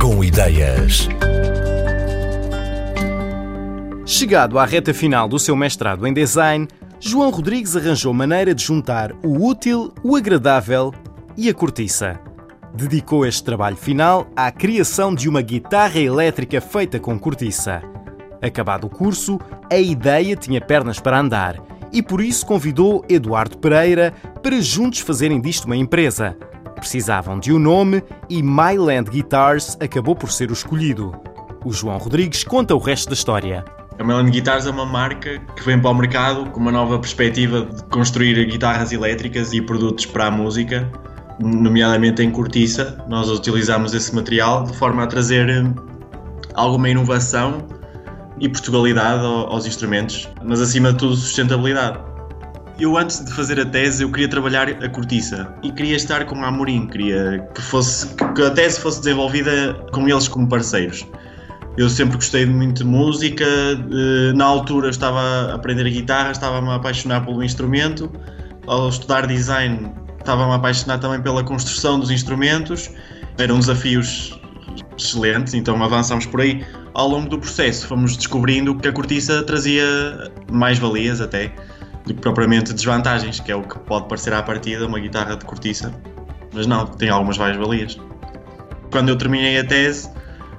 Com Ideias. Chegado à reta final do seu mestrado em design, João Rodrigues arranjou maneira de juntar o útil, o agradável e a cortiça. Dedicou este trabalho final à criação de uma guitarra elétrica feita com cortiça. Acabado o curso, a ideia tinha pernas para andar e por isso convidou Eduardo Pereira para juntos fazerem disto uma empresa. Precisavam de um nome e Myland Guitars acabou por ser o escolhido. O João Rodrigues conta o resto da história. A Myland Guitars é uma marca que vem para o mercado com uma nova perspectiva de construir guitarras elétricas e produtos para a música, nomeadamente em cortiça. Nós utilizamos esse material de forma a trazer eh, alguma inovação e Portugalidade aos instrumentos, mas acima de tudo sustentabilidade. Eu antes de fazer a tese eu queria trabalhar a cortiça. E queria estar com a Amorim, queria que, fosse, que a tese fosse desenvolvida com eles como parceiros. Eu sempre gostei muito de música, eh, na altura estava a aprender guitarra, estava-me a apaixonar pelo instrumento, ao estudar design estava-me a apaixonar também pela construção dos instrumentos, eram desafios excelentes, então avançamos por aí. Ao longo do processo fomos descobrindo que a cortiça trazia mais valias até do que propriamente desvantagens, que é o que pode parecer à partida uma guitarra de cortiça, mas não, tem algumas várias valias. Quando eu terminei a tese,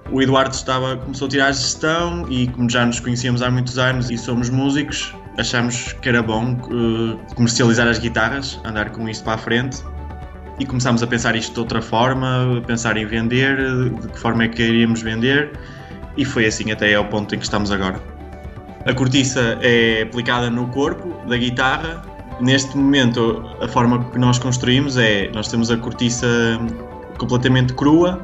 o Eduardo estava, começou a tirar a gestão e como já nos conhecíamos há muitos anos e somos músicos, achámos que era bom uh, comercializar as guitarras, andar com isto para a frente e começámos a pensar isto de outra forma, a pensar em vender, de que forma é que iríamos vender e foi assim até ao ponto em que estamos agora. A cortiça é aplicada no corpo da guitarra. Neste momento, a forma que nós construímos é: nós temos a cortiça completamente crua,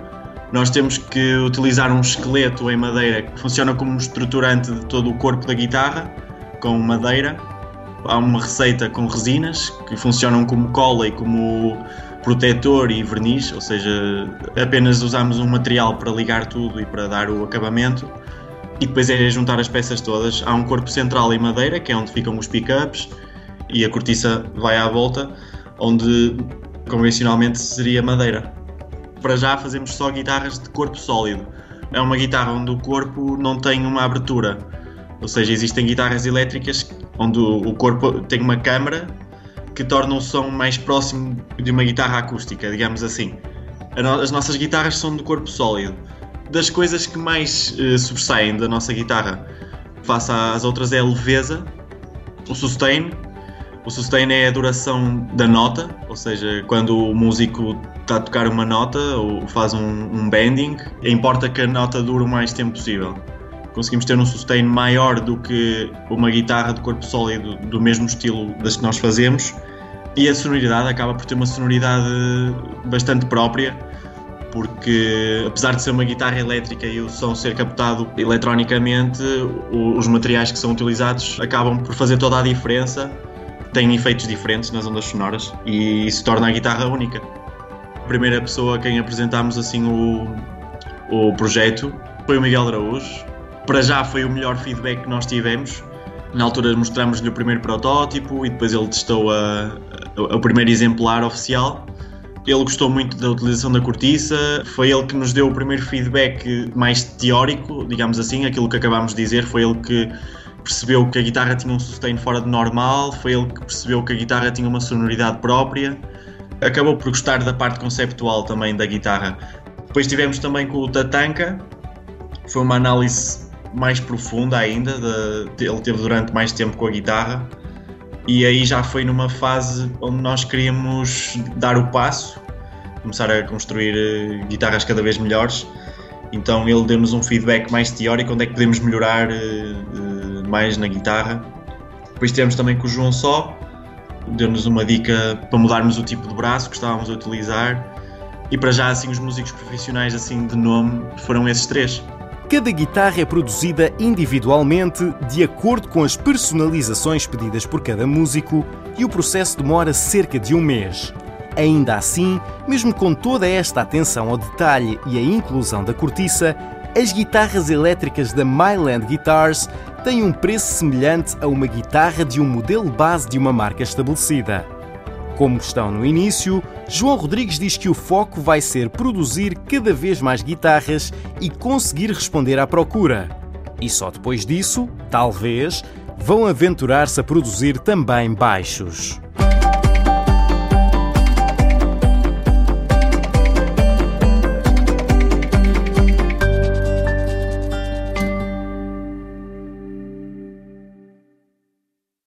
nós temos que utilizar um esqueleto em madeira que funciona como estruturante de todo o corpo da guitarra, com madeira. Há uma receita com resinas que funcionam como cola e como protetor e verniz, ou seja, apenas usamos um material para ligar tudo e para dar o acabamento. E depois é juntar as peças todas. Há um corpo central em madeira, que é onde ficam os pickups, e a cortiça vai à volta, onde convencionalmente seria madeira. Para já fazemos só guitarras de corpo sólido. É uma guitarra onde o corpo não tem uma abertura. Ou seja, existem guitarras elétricas onde o corpo tem uma câmara que torna o som mais próximo de uma guitarra acústica, digamos assim. As nossas guitarras são de corpo sólido. Das coisas que mais uh, sobressaem da nossa guitarra face às outras é a leveza, o sustain. O sustain é a duração da nota, ou seja, quando o músico está a tocar uma nota ou faz um, um bending, importa que a nota dure o mais tempo possível conseguimos ter um sustain maior do que uma guitarra de corpo sólido do mesmo estilo das que nós fazemos e a sonoridade acaba por ter uma sonoridade bastante própria porque apesar de ser uma guitarra elétrica e o som ser captado eletronicamente, os materiais que são utilizados acabam por fazer toda a diferença, têm efeitos diferentes nas ondas sonoras e isso torna a guitarra única. A primeira pessoa a quem apresentámos assim o, o projeto foi o Miguel Araújo, para já foi o melhor feedback que nós tivemos. Na altura mostramos-lhe o primeiro protótipo e depois ele testou a, a, o primeiro exemplar oficial. Ele gostou muito da utilização da cortiça, foi ele que nos deu o primeiro feedback mais teórico, digamos assim, aquilo que acabámos de dizer, foi ele que percebeu que a guitarra tinha um sustain fora de normal, foi ele que percebeu que a guitarra tinha uma sonoridade própria. Acabou por gostar da parte conceptual também da guitarra. Depois tivemos também com o Tatanka, foi uma análise mais profunda ainda, de, ele teve durante mais tempo com a guitarra e aí já foi numa fase onde nós queríamos dar o passo, começar a construir eh, guitarras cada vez melhores. Então ele deu-nos um feedback mais teórico, onde é que podemos melhorar uh, mais na guitarra. Depois tivemos também com o João Só, deu-nos uma dica para mudarmos o tipo de braço que estávamos a utilizar. E para já assim os músicos profissionais assim de nome foram esses três. Cada guitarra é produzida individualmente de acordo com as personalizações pedidas por cada músico e o processo demora cerca de um mês. Ainda assim, mesmo com toda esta atenção ao detalhe e a inclusão da cortiça, as guitarras elétricas da Myland Guitars têm um preço semelhante a uma guitarra de um modelo base de uma marca estabelecida. Como estão no início, João Rodrigues diz que o foco vai ser produzir cada vez mais guitarras e conseguir responder à procura. E só depois disso, talvez, vão aventurar-se a produzir também baixos.